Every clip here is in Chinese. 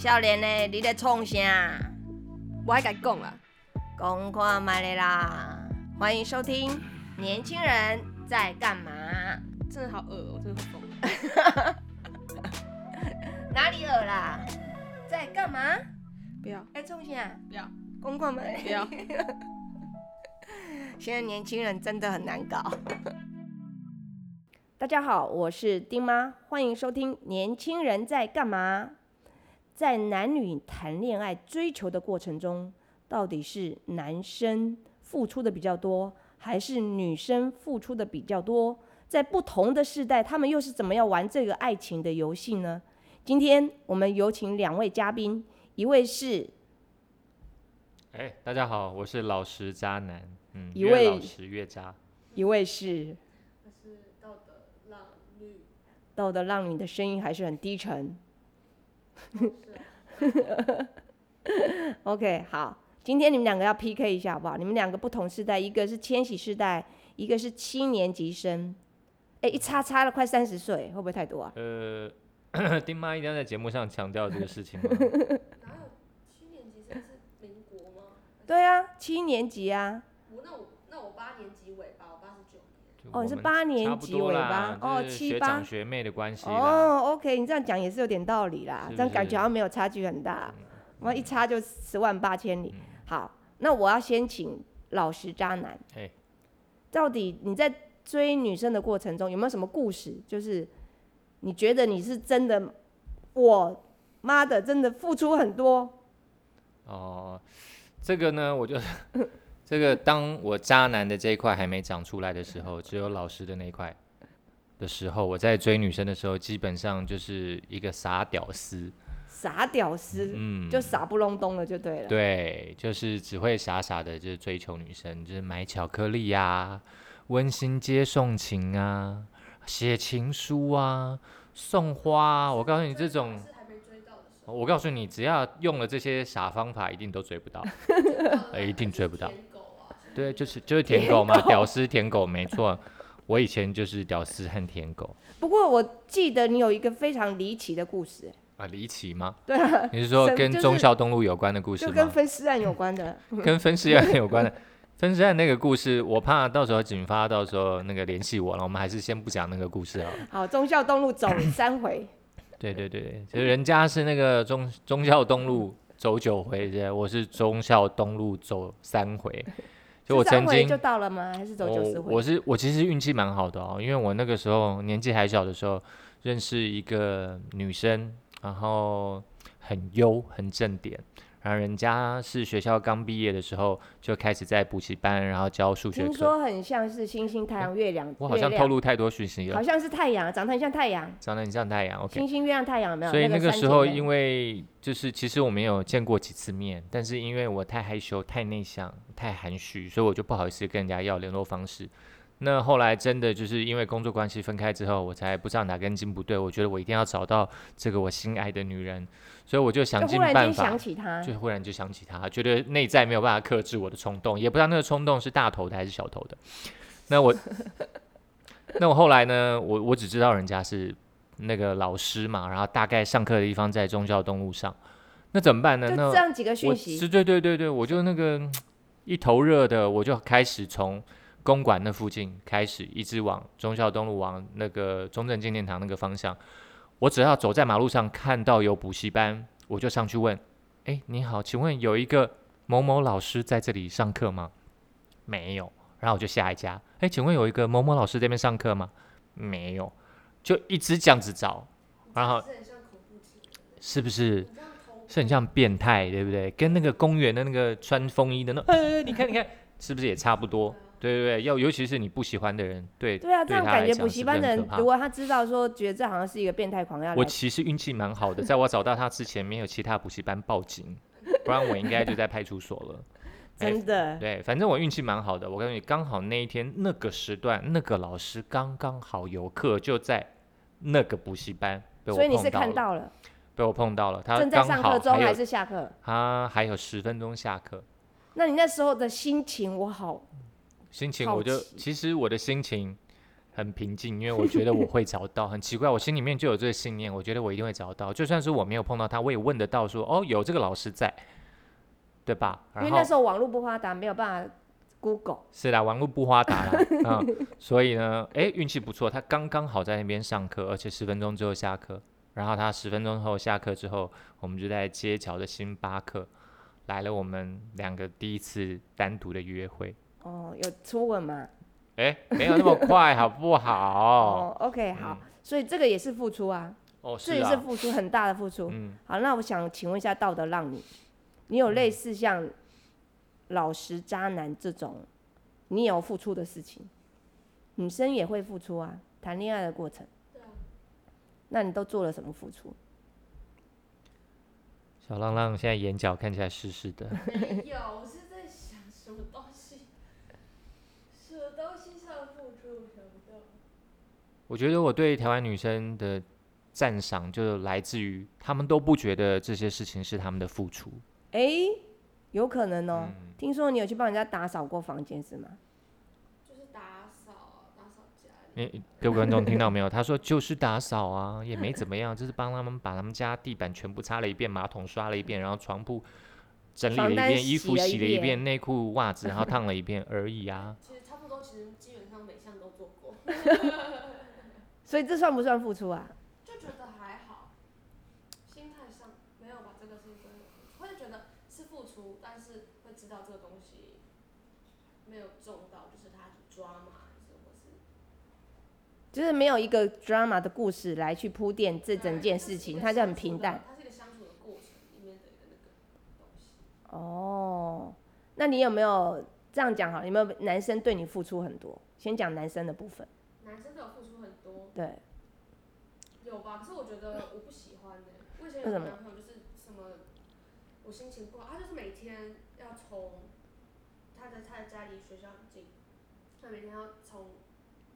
少年呢，你咧创啥？我还敢讲啦，讲看卖咧啦！欢迎收听《年轻人在干嘛》。真的好恶哦、真的好疯。哪里恶啦？在干嘛？不要在创啥？不要讲看卖不要，现在年轻人真的很难搞。大家好，我是丁妈，欢迎收听《年轻人在干嘛》。在男女谈恋爱追求的过程中，到底是男生付出的比较多，还是女生付出的比较多？在不同的世代，他们又是怎么样玩这个爱情的游戏呢？今天我们有请两位嘉宾，一位是哎，大家好，我是老实渣男，嗯，一位越老实越渣。一位是是道德浪女道德浪女的声音还是很低沉。OK，好，今天你们两个要 PK 一下好不好？你们两个不同世代，一个是千禧世代，一个是七年级生。哎，一差差了快三十岁，会不会太多啊？呃，丁妈一定要在节目上强调这个事情吗？七年级生是民国吗？对啊，七年级啊。我那我八年级尾巴，我八十九年。就哦你是八年级尾巴哦七八学长学妹的关系。哦，OK，你这样讲也是有点道理啦，这样感觉好像没有差距很大，我一差就十万八千里。嗯好，那我要先请老实渣男，哎到底你在追女生的过程中有没有什么故事？就是你觉得你是真的，我妈的真的付出很多，哦，这个呢，我就 这个当我渣男的这一块还没长出来的时候，只有老师的那一块的时候，我在追女生的时候，基本上就是一个傻屌丝。傻屌丝，嗯，就傻不隆咚的，就对了。对，就是只会傻傻的，就是追求女生，就是买巧克力呀、温馨接送情啊，写情书啊，送花啊。我告诉你，这种，我告诉你，只要用了这些傻方法，一定都追不到，呃一定追不到。对，就是就是舔狗嘛，屌丝舔狗，没错。我以前就是屌丝和舔狗不过我记得你有一个非常离奇的故事，啊，离奇吗？对啊，你是说跟忠孝东路有关的故事就吗？跟分尸案有关的。跟分尸案有关的。分尸案那个故事，我怕到时候警方到时候那个联系我了，我们还是先不讲那个故事好了。好，忠孝东路走三回，对对对，其实人家是那个忠忠孝东路走九回，对我是忠孝东路走三回。就我曾经回就到了吗？还是走九十回？我我是我其实运气蛮好的哦，因为我那个时候年纪还小的时候，认识一个女生，然后很优很正点，然后人家是学校刚毕业的时候就开始在补习班，然后教数学课。听说很像是星星、太阳、月亮。我好像透露太多讯息了，好像是太阳，长得很像太阳，长得很像太阳。OK，星星、月亮、太阳有没有？所以那个时候因为为就是其实我们有见过几次面，但是因为我太害羞、太内向、太含蓄，所以我就不好意思跟人家要联络方式。那后来真的就是因为工作关系分开之后，我才不知道哪根筋不对，我觉得我一定要找到这个我心爱的女人，所以我就想尽办忽然想法，就忽然就想起她，觉得内在没有办法克制我的冲动，也不知道那个冲动是大头的还是小头的。那我，那我后来呢？我我只知道人家是那个老师嘛，然后大概上课的地方在宗教东路上，那怎么办呢？那这样几个我讯息是，对对对对，我就那个 一头热的，我就开始从公馆那附近开始，一直往忠孝东路往那个中正纪念堂那个方向。我只要走在马路上看到有补习班，我就上去问：“哎，你好，请问有一个某某老师在这里上课吗？”没有。然后我就下一家，哎，请问有一个某某老师这边上课吗？没有。就一直这样子找，然后是，不是？是很像变态，对不对？跟那个公园的那个穿风衣的那，呃，你看，你看，是不是也差不多？对对对，要尤其是你不喜欢的人，对对啊，这样他感觉补习班的人如果他知道说，觉得这好像是一个变态狂要我，其实运气蛮好的，在我找到他之前，没有其他补习班报警，不然我应该就在派出所了。哎真的，对，反正我运气蛮好的。我告诉你，刚好那一天那个时段，那个老师刚刚好有课，就在那个补习班被我所以你是碰到了，看到了，被我碰到了。他正在上课中还是下课？他还有十分钟下课，那你那时候的心情，我好心情我就其实我的心情很平静，因为我觉得我会找到。很奇怪，我心里面就有这个信念，我觉得我一定会找到。就算是我没有碰到他，我也问得到说，哦，有这个老师在，对吧？因为那时候网络不发达，没有办法 Google。是啦，网络不发达啦，嗯、所以呢，诶，运气不错，他刚刚好在那边上课，而且十分钟之后下课。然后他十分钟后下课之后，我们就在街角的星巴克来了我们两个第一次单独的约会。哦，有初吻吗？诶，没有那么快，好不好？哦，OK，好，所以这个也是付出啊，哦，这也是是啊，付出很大的付出。嗯，好，那我想请问一下道德让你，你有类似像老实渣男这种，你有付出的事情，女生也会付出啊，谈恋爱的过程，对啊，那你都做了什么付出？小浪浪现在眼角看起来湿湿的。没 有，我是在想什么东西，什么东西上付出，想不到。我觉得我对台湾女生的赞赏，就来自于她们都不觉得这些事情是她们的付出。诶，有可能哦、嗯听说你有去帮人家打扫过房间是吗？就是打扫啊，打扫家里。你各位观众听到没有？他说就是打扫啊，也没怎么样，就是帮他们把他们家地板全部擦了一遍，马桶刷了一遍，然后床铺整理了一遍，衣服洗了一遍洗了一遍，内裤袜子然后烫了一遍而已啊。其实基本上每项都做过，所以这算不算付出啊？就觉得还好，心态上没有把这个事情归为付出，会觉得是付出，但是会知道这个东西没有中到，就是他抓嘛，就是没有一个 drama 的故事来去铺垫这整件事情，它就很平淡。。它是一个相处的过程里面的一个那个东西。哦，那你有没有这样讲好？有没有男生对你付出很多？先讲男生的部分。男生都有付出很多，对，有吧？可是我觉得我不喜欢呢、我以前有为什么个男朋友就是什么，我心情不好，他就是每天要从他的他的家离学校很近，他每天要从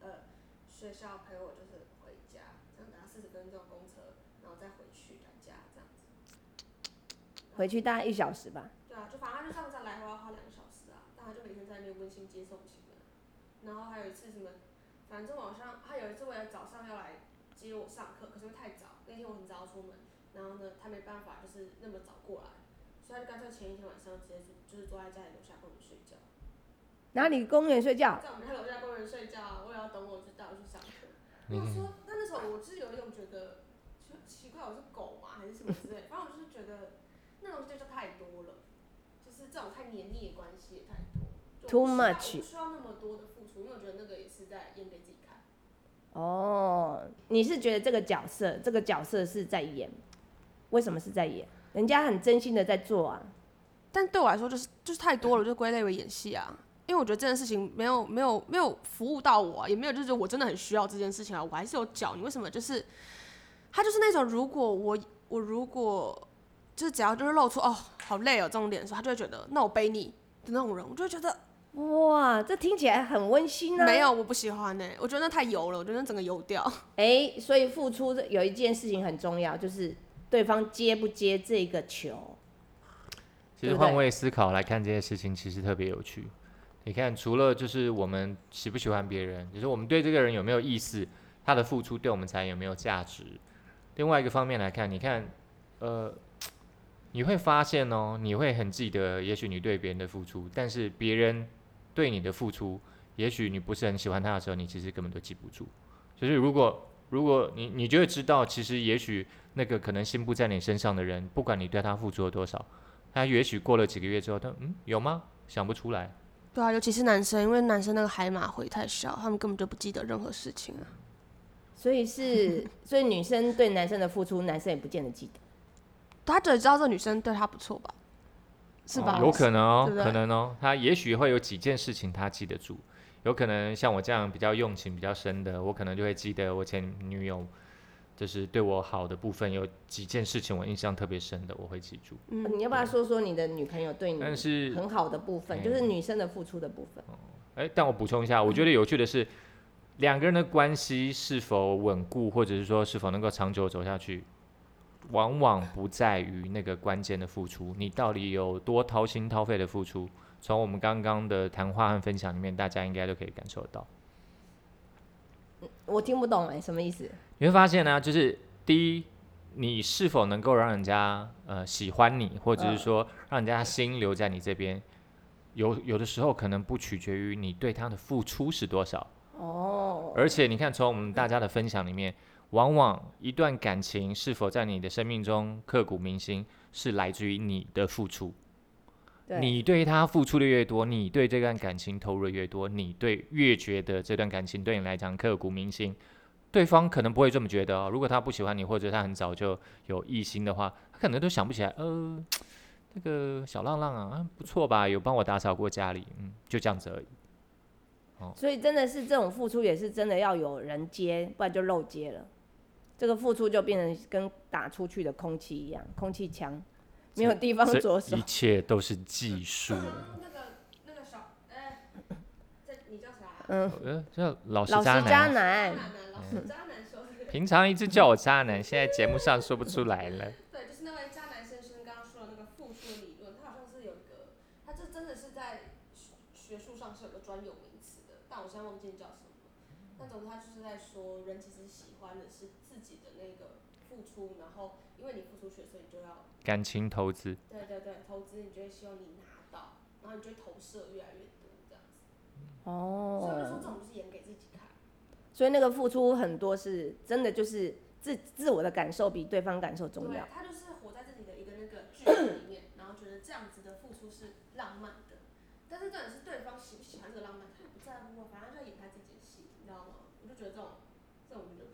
呃学校陪我就是回家，这样打四十分钟公车，然后再回去他家这样子。回去大概一小时吧。对啊，就反正他就上山来回要花两个小时他就每天在那边温馨接送型的。然后还有一次什么，反正晚上他有一次为了早上要来接我上课，可是因为太早，那天我很早要出门，然后呢他没办法就是那么早过来，所以他就干脆前一天晚上直接就就是坐在家里楼下公园睡觉，哪里公园睡觉？在我们家楼下公园睡觉，为了要等我就带我去上课。你我说，那那时候我是有一种觉得，就奇怪，我是狗吗，还是什么之类，反正我就是觉得那种就太多了，就是这种太黏腻的关系也太多。就 Too 我不需要 much 不需要那么多的付出，因为我觉得那个也是在演给自己看。哦，你是觉得这个角色，这个角色是在演？为什么是在演？人家很真心的在做啊。但对我来说，就是就是太多了，就归类为演戏啊。因为我觉得这件事情没有没有没有服务到我、啊，也没有就是我真的很需要这件事情啊，我还是有脚。你为什么就是他就是那种，如果我我如果就是只要就是露出哦好累哦这种脸的时候，他就会觉得那我背你的那种人，我就会觉得哇，这听起来很温馨啊。没有我不喜欢呢、我觉得那太油了，我觉得那整个油掉。哎、所以付出有一件事情很重要，就是对方接不接这个球。其实换位思考来看这些事情，其实特别有趣。你看，除了就是我们喜不喜欢别人，就是我们对这个人有没有意思，他的付出对我们才有没有价值。另外一个方面来看，你看，呃，你会发现哦，你会很记得，也许你对别人的付出，但是别人对你的付出，也许你不是很喜欢他的时候，你其实根本都记不住。就是如果如果你你就会知道，其实也许那个可能心不在你身上的人，不管你对他付出了多少。他也许过了几个月之后，他嗯有吗？想不出来。对啊，尤其是男生，因为男生那个海马回太小，他们根本就不记得任何事情啊。所以是，所以女生对男生的付出，男生也不见得记得。他只知道这女生对他不错吧？是吧？哦有可能哦，对对可能哦。他也许会有几件事情他记得住，有可能像我这样比较用情比较深的，我可能就会记得我前女友就是对我好的部分，有几件事情我印象特别深的，我会记住。嗯你要不要说说你的女朋友对你但是很好的部分，嗯就是女生的付出的部分？哎，但我补充一下，我觉得有趣的是，两个人的关系是否稳固，或者是说是否能够长久走下去，往往不在于那个关键的付出，你到底有多掏心掏肺的付出。从我们刚刚的谈话和分享里面，大家应该都可以感受到。我听不懂哎、什么意思？你会发现呢，就是第一，你是否能够让人家呃喜欢你，或者是嗯说让人家心留在你这边，有有的时候可能不取决于你对他的付出是多少，哦，而且你看从我们大家的分享里面，往往一段感情是否在你的生命中刻骨铭心，是来自于你的付出。对，你对他付出的越多，你对这段感情投入的越多，你对越觉得这段感情对你来讲刻骨铭心。对方可能不会这么觉得哦。如果他不喜欢你，或者他很早就有异心的话，他可能都想不起来。呃，那个小浪浪啊，啊不错吧？有帮我打扫过家里，嗯，就这样子而已。哦所以真的是这种付出也是真的要有人接，不然就漏接了。这个付出就变成跟打出去的空气一样，空气枪，没有地方着手一。切都是技术。那个那个小，哎、这你叫啥、啊？嗯，呃，这老实老实渣渣男，渣，男，老师渣男说的。平常一直叫我渣男，现在节目上说不出来了。对，就是那位渣男先生刚刚说的那个付出理论，他好像是有一个，他这真的是在学学术上是有个专有名词的，但我现在忘记叫什么了。但总之他就是在说，人其实喜欢的是出，然后因为你付出去，所以你就要感情投资，对对对投资，你就会希望你拿到，然后你就会投射越来越多这样子。哦所以我就说哦这，种就是演给自己看。所以那个付出很多是真的就是自自我的感受比对方感受重要。，他就是活在自己的一个那个剧本里面，然后觉得这样子的付出是浪漫的，但是重点是对方喜不喜欢这个浪漫，他也不在乎啊，反正他就演他自己的戏，你知道吗？我就觉得这种这种我觉得不行。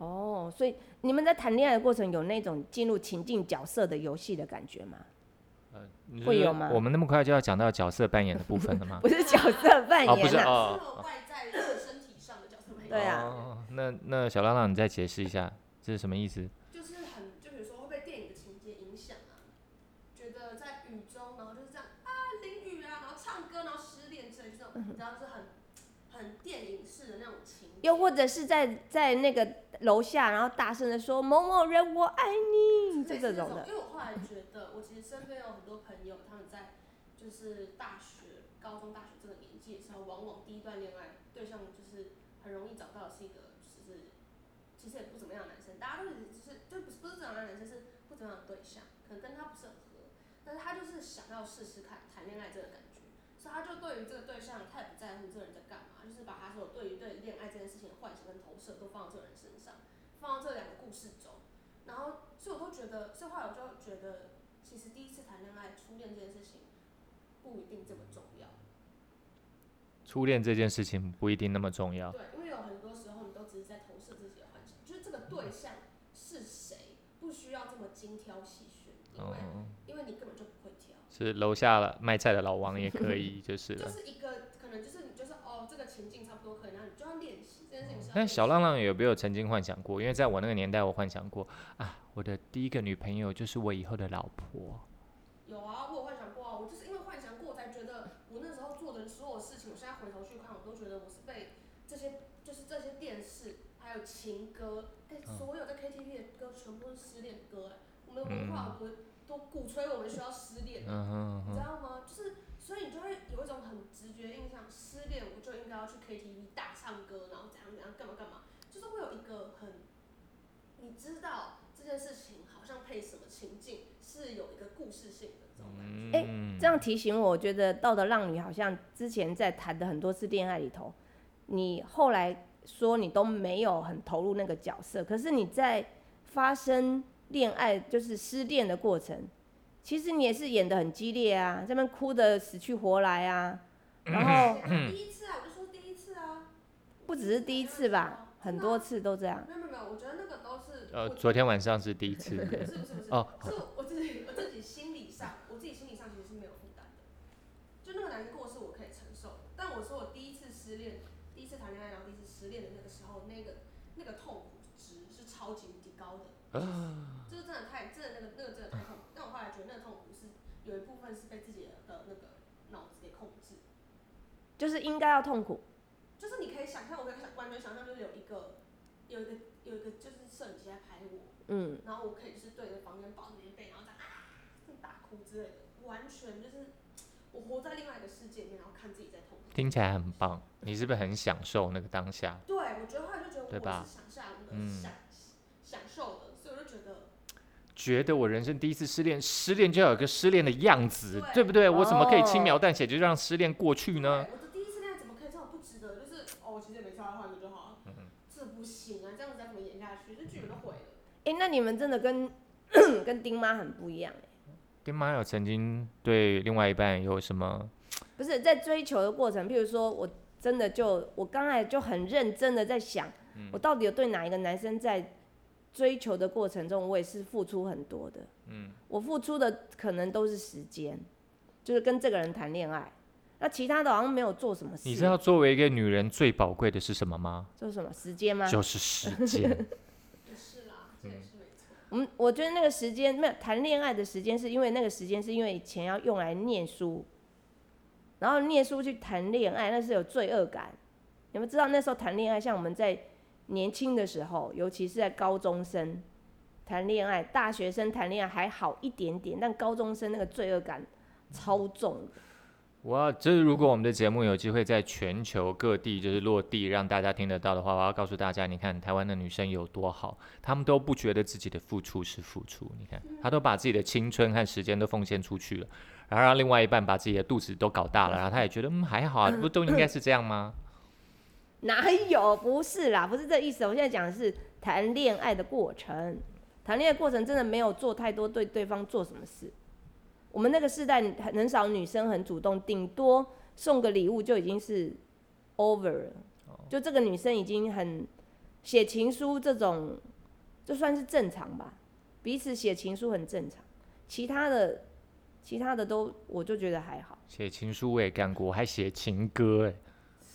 哦，所以你们在谈恋爱的过程有那种进入情境角色的游戏的感觉吗？你是说会有吗我们那么快就要讲到角色扮演的部分了吗？不是角色扮哦不是演啊，哦外在的身体上的角色扮演，对啊哦，那那小浪浪，你再解释一下，这是什么意思？就是很就比如说会被电影的情节影响啊，觉得在雨中，然后就是这样啊淋雨啊，然后唱歌，然后失恋之类这种，你知道是很很电影式的那种情。又或者是在在那个楼下，然后大声的说某某人我爱你，就这种的。因为我后来觉得，我其实身边有很多朋友，他们在就是大学、高中、大学这个年纪的时候，往往第一段恋爱对象就是很容易找到的是一个就是其实也不怎么样的男生，大家都是就是就不是不是怎么样的男生，是不怎么样的对象，可能跟他不是很合，但是他就是想要试试看谈恋爱这个感觉，所以他就对于这个对象，他也不在乎这个人在干嘛，就是把他所有对于对恋幻想跟投射都放到这个人身上，放到这两个故事中。然后，所以我都觉得，所以后来我就觉得，其实第一次谈恋爱、初恋这件事情不一定这么重要。初恋这件事情不一定那么重要。对，因为有很多时候你都只是在投射自己的幻想，就是这个对象是谁，不需要这么精挑细选，因为、哦，因为你根本就不会挑，是楼下了卖菜的老王也可以，就是就。是一个可能就是你就是哦，这个情境但小浪浪有没有曾经幻想过？因为在我那个年代，我幻想过啊，我的第一个女朋友就是我以后的老婆。有啊，我有幻想过啊，我就是因为幻想过，我才觉得我那时候做的所有事情，我现在回头去看，我都觉得我是被这些，就是这些电视，还有情歌，哎、所有在 KTV 的歌全部都是失恋歌、哎，我们的文化不都鼓吹我们需要失恋，你知道吗？就是，所以你就会有一种很直觉印象，失恋我就应该要去 KTV 大唱歌，然后干嘛干嘛，就是会有一个很，你知道这件事情好像配什么情境是有一个故事性的这种感觉。哎嗯这样提醒我，我觉得道德浪女好像之前在谈的很多次恋爱里头，你后来说你都没有很投入那个角色，可是你在发生恋爱就是失恋的过程，其实你也是演的很激烈啊，这边哭的死去活来啊，然后 不只是第一次吧，很多次都这样。没有没有没有，我觉得那个都是呃，昨天晚上是第一次。不 是不是不是，哦是我自己我自己心理上，我自己心理上其实是没有负担的。就那个难过是我可以承受，但我说我第一次失恋，第一次谈恋爱，然后第一次失恋的那个时候，那个那个痛苦值是超级无敌高的，就是真的太真的那个那个真的太痛苦。但我后来觉得那个痛苦是有一部分是被自己的那个脑子给控制。就是应该要痛苦，想象，我可以想完全想象，就是有一个有一个有一个就是摄影机在拍我，嗯，然后我可以就是对着房间抱着棉被，然后这样啊，这样大哭之类的，完全就是我活在另外一个世界里面，然后看自己在痛苦。听起来很棒，你是不是很享受那个当下？对，我觉得后来就觉得对吧我是想下那个嗯享、享受的，所以我就觉得觉得我人生第一次失恋，失恋就要有个失恋的样子，对对不对？我怎么可以轻哦描淡写就让失恋过去呢？对我的第一次恋爱怎么可以这么不值得？就是哦，我其实也没差，换一个就好了。嗯这不行啊，这样子再怎么演下去，这剧本都哎、那你们真的跟 跟丁妈很不一样、欸，丁妈有曾经对另外一半有什么？不是在追求的过程，譬如说我真的就我刚才就很认真的在想，我到底有对哪一个男生在追求的过程中，我也是付出很多的。嗯，我付出的可能都是时间，就是跟这个人谈恋爱，那其他的好像没有做什么事。你知道作为一个女人最宝贵的是什么吗？做什么时间吗？就是时间。我们我觉得那个时间没有谈恋爱的时间，是因为那个时间是因为钱要用来念书，然后念书去谈恋爱，那是有罪恶感。你们知道那时候谈恋爱，像我们在年轻的时候，尤其是在高中生谈恋爱，大学生谈恋爱还好一点点，但高中生那个罪恶感超重。我要就是如果我们的节目有机会在全球各地就是落地，让大家听得到的话，我要告诉大家，你看台湾的女生有多好，她们都不觉得自己的付出是付出，你看她都把自己的青春和时间都奉献出去了，然后让另外一半把自己的肚子都搞大了，然后她也觉得嗯还好啊，不都应该是这样吗？哪有？不是啦，不是这意思。我现在讲的是谈恋爱的过程，谈恋爱过程真的没有做太多对对方做什么事。我们那个时代很很少女生很主动，顶多送个礼物就已经是 over 了。就这个女生已经很写情书这种，就算是正常吧，彼此写情书很正常。其他的，其他的都我就觉得还好写情书我也干过，我还写情歌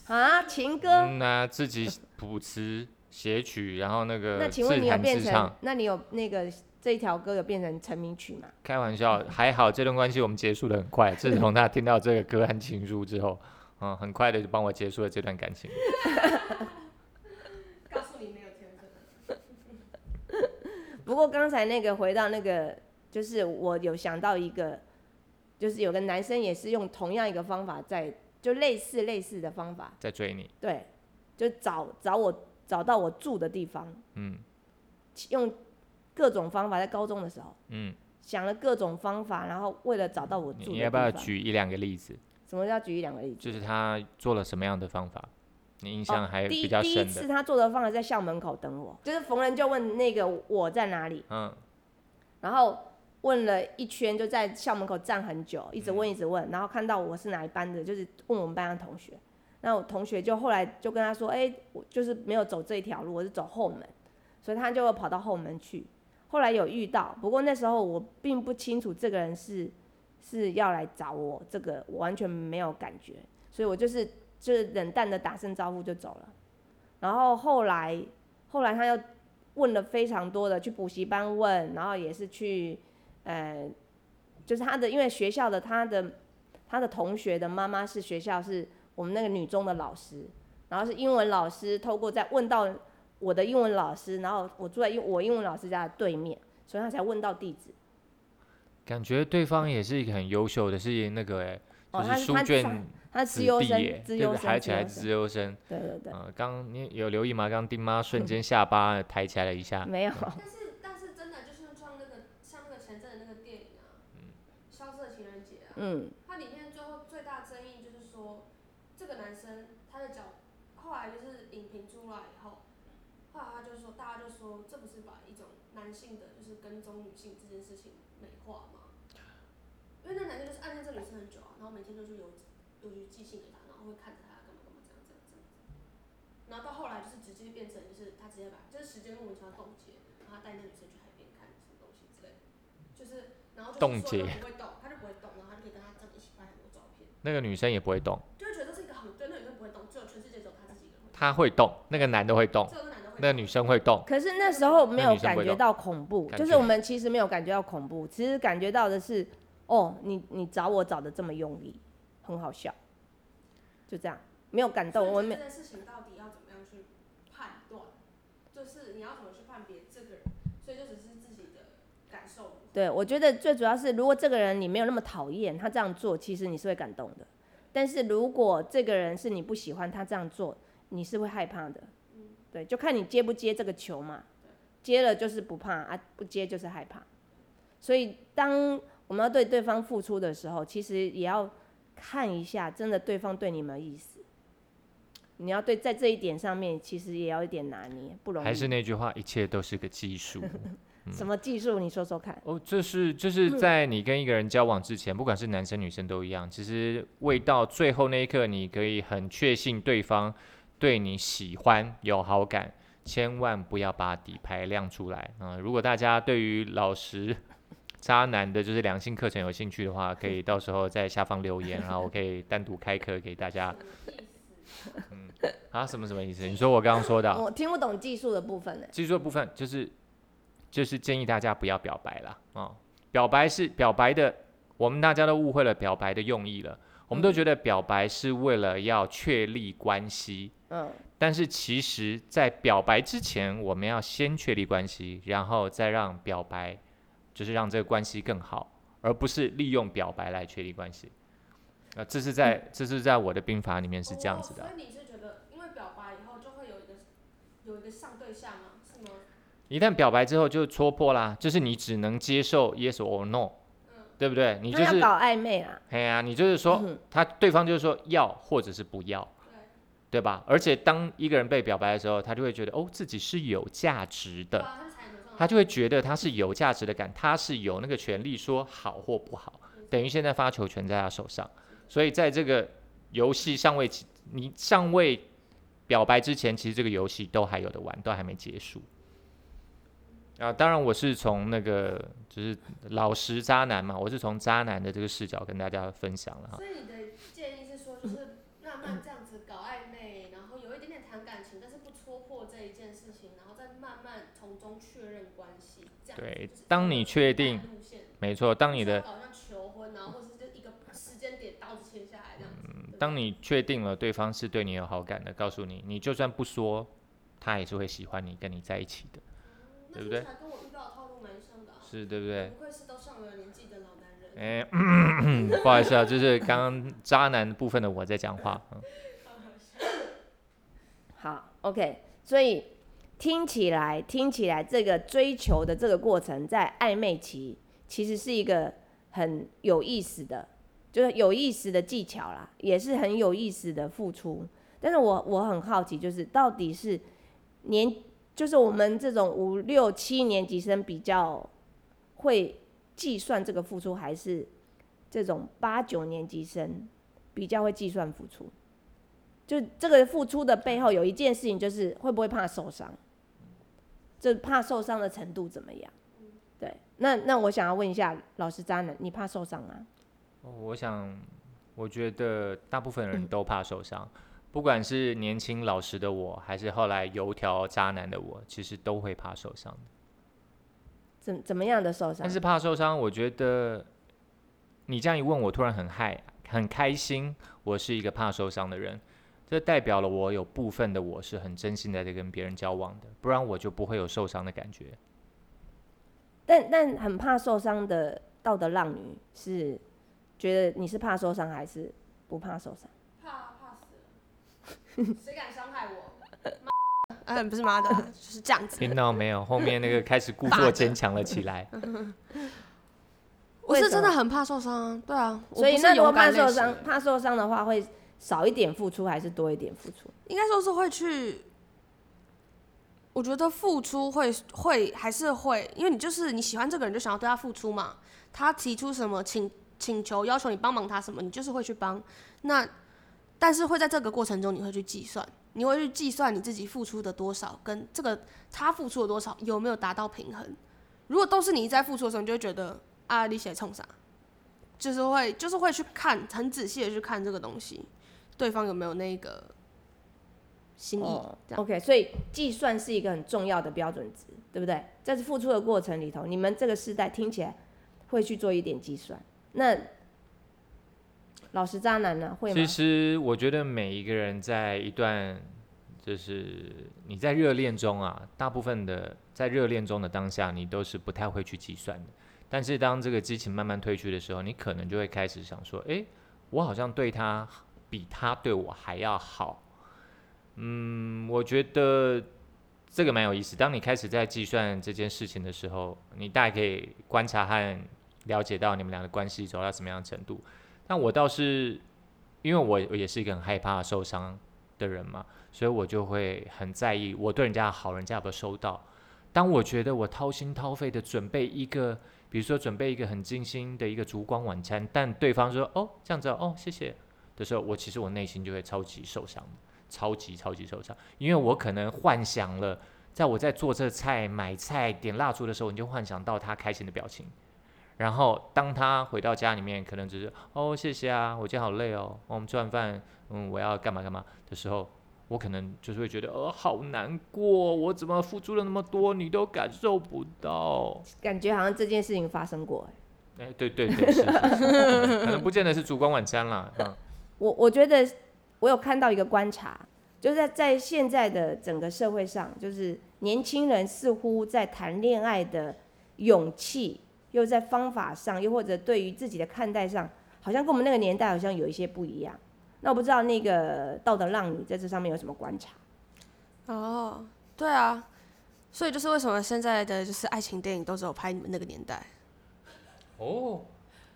哎、啊。情歌，嗯呐、自己谱词写曲，然后那个那请问你有变成。？那你有那个这一条歌有变成成名曲嘛？开玩笑，还好这段关系我们结束的很快。自从他听到这个歌和情书之后，嗯，很快的就帮我结束了这段感情。告诉你没有天分。不过刚才那个回到那个，就是我有想到一个，就是有个男生也是用同样一个方法在，就类似类似的方法，在追你，对，就找找我找到我住的地方，嗯用各种方法，在高中的时候嗯，想了各种方法，然后为了找到我你要不要举一两个例子？什么叫举一两个例子？就是他做了什么样的方法，你印象还比较第一深的？次他做的方法在校门口等我，就是逢人就问那个我在哪里，嗯，然后问了一圈，就在校门口站很久，一直嗯问一直问，然后看到我是哪一班的，就是问我们班的同学。那我同学就后来就跟他说，哎、我就是没有走这一条路，我是走后门，所以他就跑到后门去。后来有遇到，不过那时候我并不清楚这个人是是要来找我，这个我完全没有感觉，所以我就是就是冷淡的打声招呼就走了。然后后来后来他又问了非常多的，去补习班问，然后也是去呃，就是他的因为学校的他的他的同学的妈妈是学校是我们那个女中的老师，然后是英文老师，透过在问到我的英文老师，然后我住在英我英文老师家的对面，所以他才问到地址。感觉对方也是一个很优秀的，是那个哎、哦，就他是书卷他子资优生弟耶，，对不对？资优生，还起来资资优生，对对对，嗯，刚你有留意吗？刚丁妈瞬间下巴抬起来了一下，没有，但是但是真的就是像那个像那个前阵的那个电影啊，消失的情人节》啊，嗯，它里面最后最大争议就是说，这个男生他的脚，后来就是影评出来以后，后来他就说，大家就说这不是把一种男性的就是跟踪女性这件事情美化吗？因为那男生就是暗恋这女生很久啊，然后每天都是邮邮局寄信给她，然后会看着她干嘛干嘛这样这样这样子，然后到后来就是直接变成就是他直接把就是时间莫名其妙冻结，然后他带那女生去海边看什么东西之类的，就是然后就是冻结不会动，他就不会动，然后他就可以跟他这样一起拍很多照片。那个女生也不会动，就会觉得这是一个很对，那女生不会动，只有全世界只有他自己一个人会动，她会动，那个男的会动，只有那男的会动。那女生会动，可是那时候没有感觉到恐怖，就是我们其实没有感觉到恐怖，其实感觉到的是，哦，你你找我找的这么用力，很好笑，就这样，没有感动，我没所以这件事情到底要怎么样去判断？就是你要怎么去判别这个人？所以就只是自己的感受？对，我觉得最主要是，如果这个人你没有那么讨厌，他这样做，其实你是会感动的。但是如果这个人是你不喜欢他这样做，你是会害怕的。对，就看你接不接这个球嘛。接了就是不怕啊，不接就是害怕。所以当我们要对对方付出的时候，其实也要看一下，真的对方对你们意思。你要对在这一点上面，其实也要一点拿捏，不容易。还是那句话，一切都是个技术。什么技术？你说说看。哦，就是就是在你跟一个人交往之前，不管是男生女生都一样，其实未到最后那一刻，你可以很确信对方对你喜欢有好感，千万不要把底牌亮出来啊！如果大家对于老实渣男的就是良性课程有兴趣的话，可以到时候在下方留言，然后我可以单独开课给大家。嗯啊，什么什么意思？你说我刚刚说的？我听不懂技术的部分呢。技术的部分就是。就是建议大家不要表白了啊！表白是表白的，我们大家都误会了表白的用意了。我们都觉得表白是为了要确立关系，嗯，但是其实，在表白之前，我们要先确立关系，然后再让表白，就是让这个关系更好，而不是利用表白来确立关系。啊，这是在这是在我的兵法里面是这样子的。所以你是觉得，因为表白以后就会有一个有一个上对象吗？一旦表白之后就戳破啦，就是你只能接受 yes or no，对不对？你就是搞暧昧啊。哎呀，你就是说他对方就是说要或者是不要，对吧？而且当一个人被表白的时候，他就会觉得哦自己是有价值的，他就会觉得他是有价值的感，他是有那个权利说好或不好，等于现在发球权在他手上。所以在这个游戏尚未你尚未表白之前，其实这个游戏都还有的玩，都还没结束。啊，当然我是从那个就是老实渣男嘛，我是从渣男的这个视角跟大家分享了哈。所以你的建议是说，就是慢慢这样子搞暧昧，然后有一点点谈感情，但是不戳破这一件事情，然后再慢慢从中确认关系。对，当你确定，没错，当你的好像求婚，然后或是就一个时间点刀子切下来这样子。嗯，当你确定了对方是对你有好感的，告诉你，你就算不说，他也是会喜欢你，跟你在一起的。对不对？是，对不对？不愧是都上了年纪的老男人。哎，不好意思啊，就是刚刚渣男部分的我在讲话。好，OK，所以听起来，听起来这个追求的这个过程，在暧昧期其实是一个很有意思的，就是有意思的技巧啦，也是很有意思的付出。但是我我很好奇，就是到底是年。就是我们这种五六七年级生比较会计算这个付出，还是这种八九年级生比较会计算付出？就这个付出的背后有一件事情，就是会不会怕受伤？这怕受伤的程度怎么样？对，那那我想要问一下老师渣男，你怕受伤吗？我想，我觉得大部分人都怕受伤。不管是年轻老实的我，还是后来油条渣男的我，其实都会怕受伤的。怎怎么样的受伤？但是怕受伤，我觉得你这样一问，我突然很害很开心。我是一个怕受伤的人，这代表了我有部分的我是很真心的在跟别人交往的，不然我就不会有受伤的感觉。但但很怕受伤的道德浪女是觉得你是怕受伤还是不怕受伤？谁敢伤害我？嗯，不是妈的，就是这样子。听到没有？后面那个开始故作坚强了起来。我是真的很怕受伤，对啊。所以那如果怕受伤，怕受伤的话，会少一点付出还是多一点付出？应该说是会去。我觉得付出会会还是会，因为你就是你喜欢这个人，就想要对他付出嘛。他提出什么请请求要求你帮忙他什么，你就是会去帮。那。但是会在这个过程中，你会去计算，你会去计算你自己付出的多少，跟这个他付出的多少有没有达到平衡。如果都是你在付出的时候，你就会觉得啊，你写冲啥？就是会，就是会去看，很仔细的去看这个东西，对方有没有那个心意。OK，所以计算是一个很重要的标准值，对不对？在付出的过程里头，你们这个时代听起来会去做一点计算，那。老实渣男呢？会吗？其实我觉得每一个人在一段，就是你在热恋中啊，大部分的在热恋中的当下，你都是不太会去计算的。但是当这个激情慢慢褪去的时候，你可能就会开始想说，诶，我好像对他比他对我还要好。嗯，我觉得这个蛮有意思。当你开始在计算这件事情的时候，你大概可以观察和了解到你们俩的关系走到什么样的程度。但我倒是，因为我我也是一个很害怕受伤的人嘛，所以我就会很在意我对人家好，人家有没有收到。当我觉得我掏心掏肺的准备一个，比如说准备一个很精心的一个烛光晚餐，但对方说哦这样子哦谢谢的时候，我其实我内心就会超级受伤，超级超级受伤，因为我可能幻想了，在我在做这菜、买菜、点蜡烛的时候，你就幻想到他开心的表情。然后当他回到家里面，可能只是哦谢谢啊，我今天好累哦，我们吃完饭，嗯我要干嘛干嘛的时候，我可能就是会觉得哦好难过，我怎么付出了那么多，你都感受不到。感觉好像这件事情发生过、欸。哎，对对对，是，是可能不见得是烛光晚餐啦，嗯，我我觉得我有看到一个观察，就是在在现在的整个社会上，就是年轻人似乎在谈恋爱的勇气，又在方法上，又或者对于自己的看待上，好像跟我们那个年代好像有一些不一样。那我不知道那个道德浪女在这上面有什么观察？哦，对啊，所以就是为什么现在的就是爱情电影都只有拍你们那个年代，哦，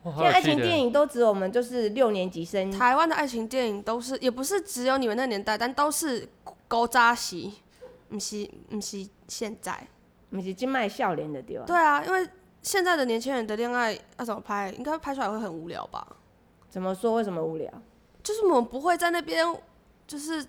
哇现在爱情。电影都只有我们就是六年级生，台湾的爱情电影都是也不是只有你们那个年代，但都是勾扎戏，不是不是现在。不是金麦笑脸的对吧？对啊，因为现在的年轻人的恋爱要怎么拍，应该拍出来会很无聊吧？怎么说？为什么无聊？就是我们不会在那边，就是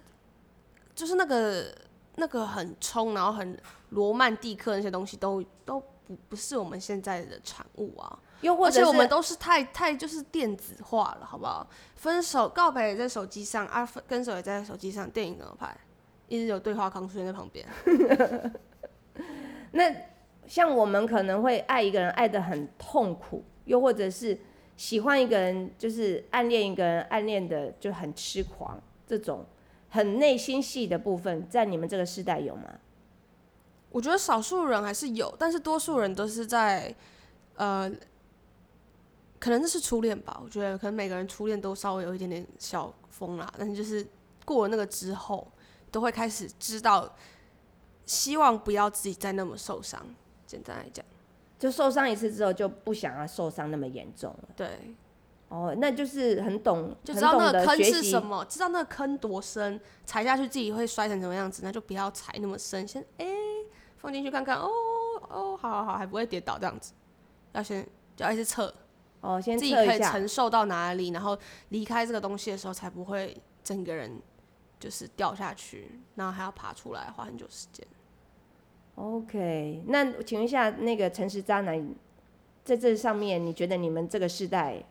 就是那个那个很冲，然后很罗曼蒂克那些东西都都不不是我们现在的产物啊。又或者我们都是太太就是电子化了，好不好？分手告白也在手机上，啊，分跟手也在手机上，电影怎么拍？一直有对话框出现在旁边。那像我们可能会爱一个人爱得很痛苦，又或者是喜欢一个人，就是暗恋一个人，暗恋的就很痴狂，这种很内心戏的部分，在你们这个时代有吗？我觉得少数人还是有，但是多数人都是在呃，可能那是初恋吧。我觉得可能每个人初恋都稍微有一点点小疯啦，但是就是过了那个之后，都会开始知道，希望不要自己再那么受伤。简单来讲，就受伤一次之后，就不想要受伤那么严重了。对，哦，那就是很懂，就知道那个坑是什么，知道那个坑多深，踩下去自己会摔成什么样子，那就不要踩那么深，先哎、放进去看看，哦哦，好好好，还不会跌倒这样子，要先就要一直测，哦，先自己可以。承受到哪里，然后离开这个东西的时候，才不会整个人就是掉下去，然后还要爬出来，花很久时间。OK，那请问一下，那个诚实渣男，在这上面，你觉得你们这个世代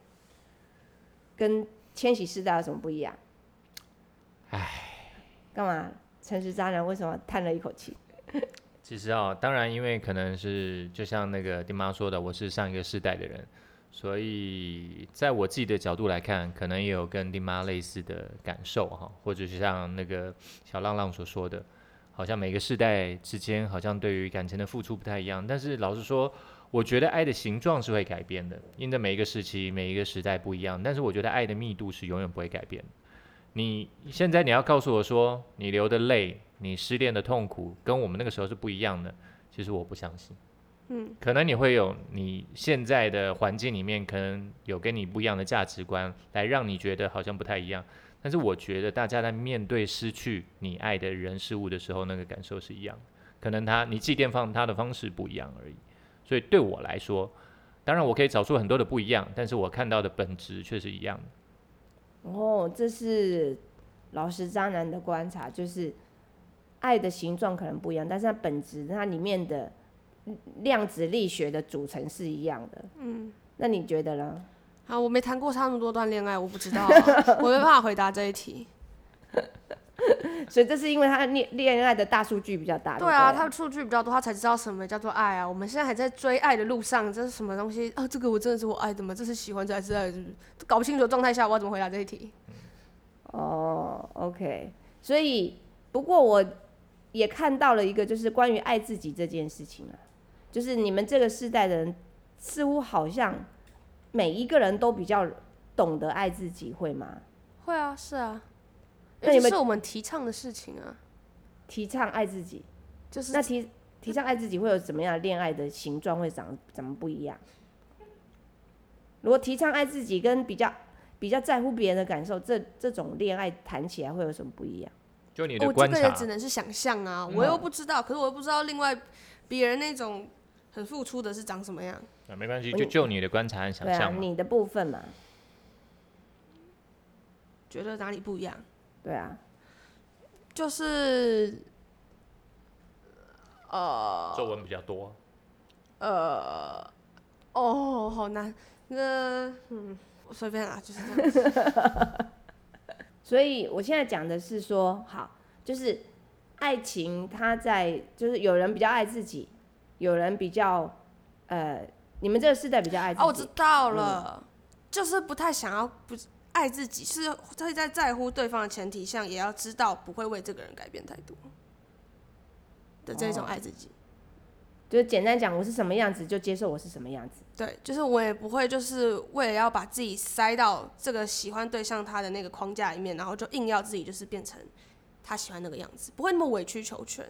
跟千禧世代有什么不一样？哎，干嘛？诚实渣男为什么叹了一口气？其实啊、当然，因为可能是就像那个丁妈说的，我是上一个世代的人，所以在我自己的角度来看，可能也有跟丁妈类似的感受哈，或者是像那个小浪浪所说的，好像每个世代之间好像对于感情的付出不太一样。但是老实说，我觉得爱的形状是会改变的，因为每一个时期、每一个时代不一样。但是我觉得爱的密度是永远不会改变的。你现在你要告诉我说，你流的泪，你失恋的痛苦，跟我们那个时候是不一样的，其实我不相信。嗯，可能你会有你现在的环境里面，可能有跟你不一样的价值观，来让你觉得好像不太一样。但是我觉得大家在面对失去你爱的人事物的时候，那个感受是一样的。可能他你祭奠放他的方式不一样而已。所以对我来说，当然我可以找出很多的不一样，但是我看到的本质却是一样的。哦，这是老实渣男的观察，就是爱的形状可能不一样，但是它本质它里面的量子力学的组成是一样的。嗯，那你觉得呢？好，我没谈过他那么多段恋爱，我不知道啊、我没办法回答这一题。所以这是因为他恋恋爱的大数据比较大。对啊，不他的数据比较多，他才知道什么叫做爱啊。我们现在还在追爱的路上，这是什么东西啊？这个我真的是我爱的吗？这是喜欢，这还是爱？是不是？搞不清楚的状态下，我要怎么回答这一题？哦，OK，所以不过我也看到了一个，就是关于爱自己这件事情啊，就是你们这个世代的人似乎好像每一个人都比较懂得爱自己，会吗？会啊，是啊，那你们那是我们提倡的事情啊，提倡爱自己，就是那提提倡爱自己会有怎么样的恋爱的形状会长怎么不一样？如果提倡爱自己跟比较比较在乎别人的感受，这这种恋爱谈起来会有什么不一样？就你我这的观察个也只，能是想象啊，我又不知道，可是我又不知道另外别人那种很付出的是长什么样。啊没关系，就就你的观察和想对啊，象嘛。你的部分嘛，觉得哪里不一样？对啊，就是呃皱纹比较多，呃哦，好难。那嗯，我随便啦，就是这样子。所以我现在讲的是说，好，就是爱情，它在就是有人比较爱自己，有人比较呃，你们这个世代比较爱自己哦，我知，道了，就是不太想要不爱自己，是会在在乎对方的前提下，也要知道不会为这个人改变太多的这种哦爱自己。就是简单讲，我是什么样子就接受我是什么样子。对，就是我也不会就是为了要把自己塞到这个喜欢对象他的那个框架里面，然后就硬要自己就是变成他喜欢那个样子，不会那么委曲求全。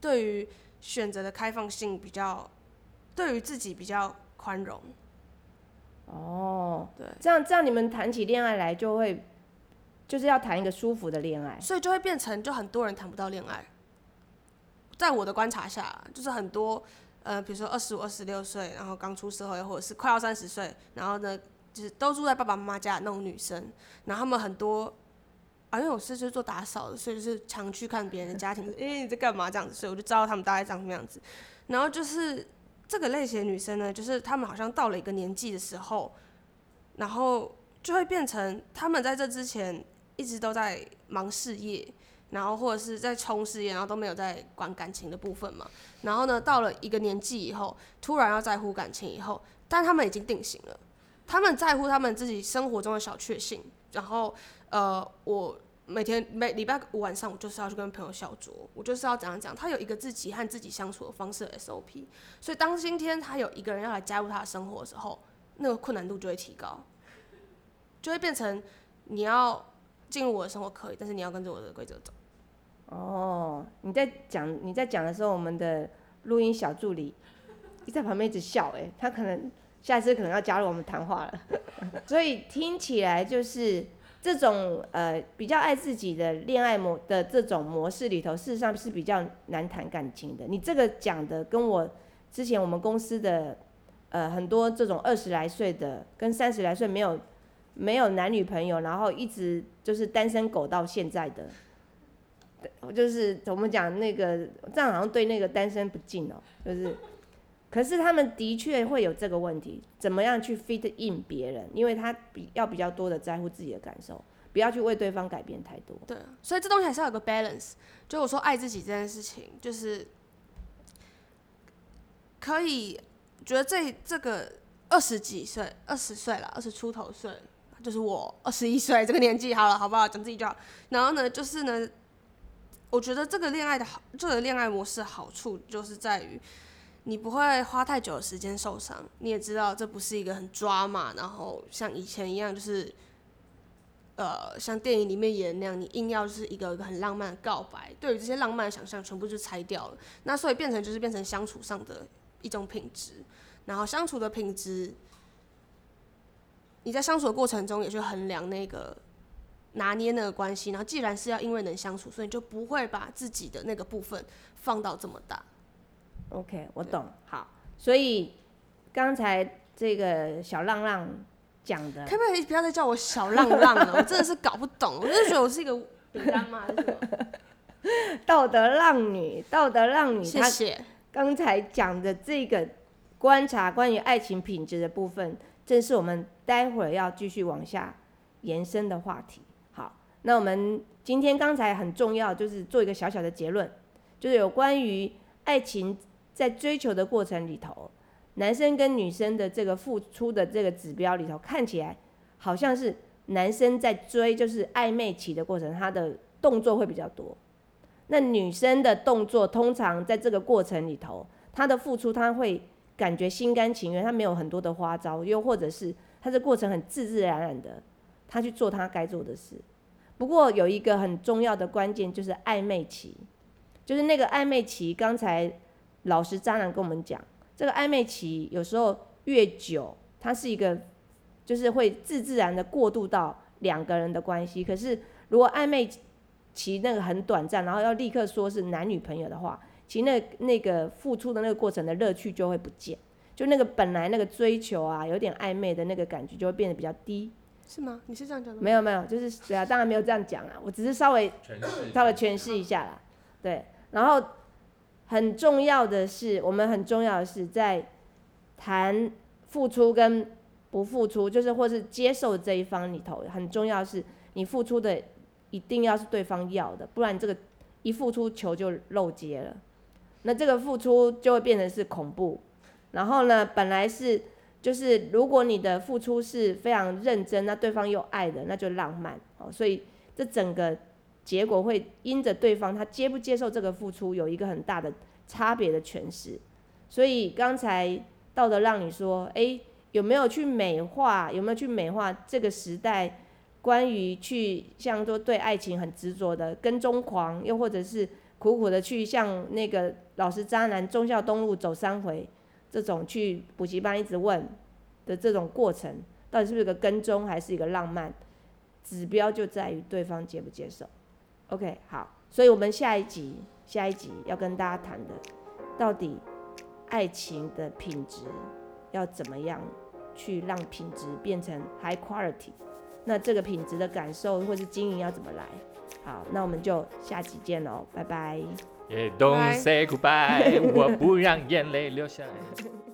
对于选择的开放性比较，对于自己比较宽容。哦，对，这样这样你们谈起恋爱来就会，就是要谈一个舒服的恋爱。所以就会变成就很多人谈不到恋爱。在我的观察下，就是很多呃，比如说二十五、二十六岁，然后刚出社会，或者是快要三十岁，然后呢，就是都住在爸爸妈妈家的那种女生，然后他们很多啊，因为我是就是做打扫的，所以就是常去看别人的家庭，诶、你在干嘛这样子，所以我就知道他们大概长什么样子。然后就是这个类型的女生呢，就是她们好像到了一个年纪的时候，然后就会变成她们在这之前一直都在忙事业，然后或者是在冲事业，然后都没有在管感情的部分嘛。然后呢，到了一个年纪以后，突然要在乎感情以后，但他们已经定型了，他们在乎他们自己生活中的小确幸。然后呃，我每天每礼拜五晚上，我就是要去跟朋友小酌，我就是要怎样讲，他有一个自己和自己相处的方式 SOP。所以当今天他有一个人要来加入他的生活的时候，那个困难度就会提高，就会变成你要进入我的生活可以，但是你要跟着我的规则走。哦，你在讲你在讲的时候，我们的录音小助理一在旁边一直笑、哎，他可能下一次可能要加入我们谈话了。所以听起来就是这种呃比较爱自己的恋爱模的这种模式里头，事实上是比较难谈感情的。你这个讲的跟我之前我们公司的呃很多这种二十来岁的跟三十来岁没有没有男女朋友，然后一直就是单身狗到现在的。就是我们讲那个，这样好像对那个单身不敬哦、就是，可是他们的确会有这个问题，怎么样去 fit in 别人？因为他比要比较多的在乎自己的感受，不要去为对方改变太多。对，所以这东西还是要有个 balance。就我说爱自己这件事情，就是可以觉得这这个二十几岁、二十岁了，二十出头岁，就是我二十一岁这个年纪，好了，好不好？讲自己就好。然后呢，就是呢，我觉得这个恋爱的好，这个恋爱模式好处就是在于。你不会花太久的时间受伤，你也知道这不是一个很抓马，然后像以前一样就是呃，像电影里面演的那样，你硬要是一个一个很浪漫的告白，对于这些浪漫的想象全部就拆掉了。那所以变成就是变成相处上的一种品质，然后相处的品质，你在相处的过程中也去衡量那个拿捏那个关系。然后既然是要因为能相处，所以你就不会把自己的那个部分放到这么大。OK，我懂。好，所以刚才这个小浪浪讲的可不可以不要再叫我小浪浪了？我真的是搞不懂，我就觉得我是一个饼干吗？还是什么？道德浪女，道德浪女，她谢谢。刚才讲的这个观察关于爱情品质的部分，正是我们待会儿要继续往下延伸的话题。好，那我们今天刚才很重要，就是做一个小小的结论，就是有关于爱情在追求的过程里头，男生跟女生的这个付出的这个指标里头，看起来好像是男生在追，就是暧昧期的过程，他的动作会比较多。那女生的动作通常在这个过程里头，她的付出，她会感觉心甘情愿，他没有很多的花招，又或者是他这过程很自自然然的，他去做他该做的事。不过有一个很重要的关键就是暧昧期，就是那个暧昧期。刚才老实渣男跟我们讲，这个暧昧期有时候越久，它是一个就是会自自然的过渡到两个人的关系。可是如果暧昧期那个很短暂，然后要立刻说是男女朋友的话，其实那那个付出的那个过程的乐趣就会不见，就那个本来那个追求啊，有点暧昧的那个感觉就会变得比较低。是吗？你是这样讲的？没有没有，就是对啊，当然没有这样讲啊，我只是稍微稍微诠释一下啦。对，然后很重要的是，我们很重要的是在谈付出跟不付出，就是或是接受这一方里头，很重要是你付出的一定要是对方要的，不然这个一付出球就漏接了，那这个付出就会变成是恐怖。然后呢，本来是。就是如果你的付出是非常认真，那对方又爱的，那就浪漫哦。所以这整个结果会因着对方他接不接受这个付出，有一个很大的差别的诠释。所以刚才道德让你说，诶，有没有去美化？有没有去美化这个时代关于去像说对爱情很执着的跟踪狂，又或者是苦苦的去像那个老实渣男忠孝东路走三回？这种去补习班一直问的这种过程，到底是不是个跟踪，还是一个浪漫？指标就在于对方接不接受。OK，好，所以我们下一集，下一集要跟大家谈的，到底爱情的品质要怎么样去让品质变成 high quality？那这个品质的感受或是经营要怎么来？好，那我们就下集见喽，拜拜。Don't say goodbye，我不让眼泪流下来。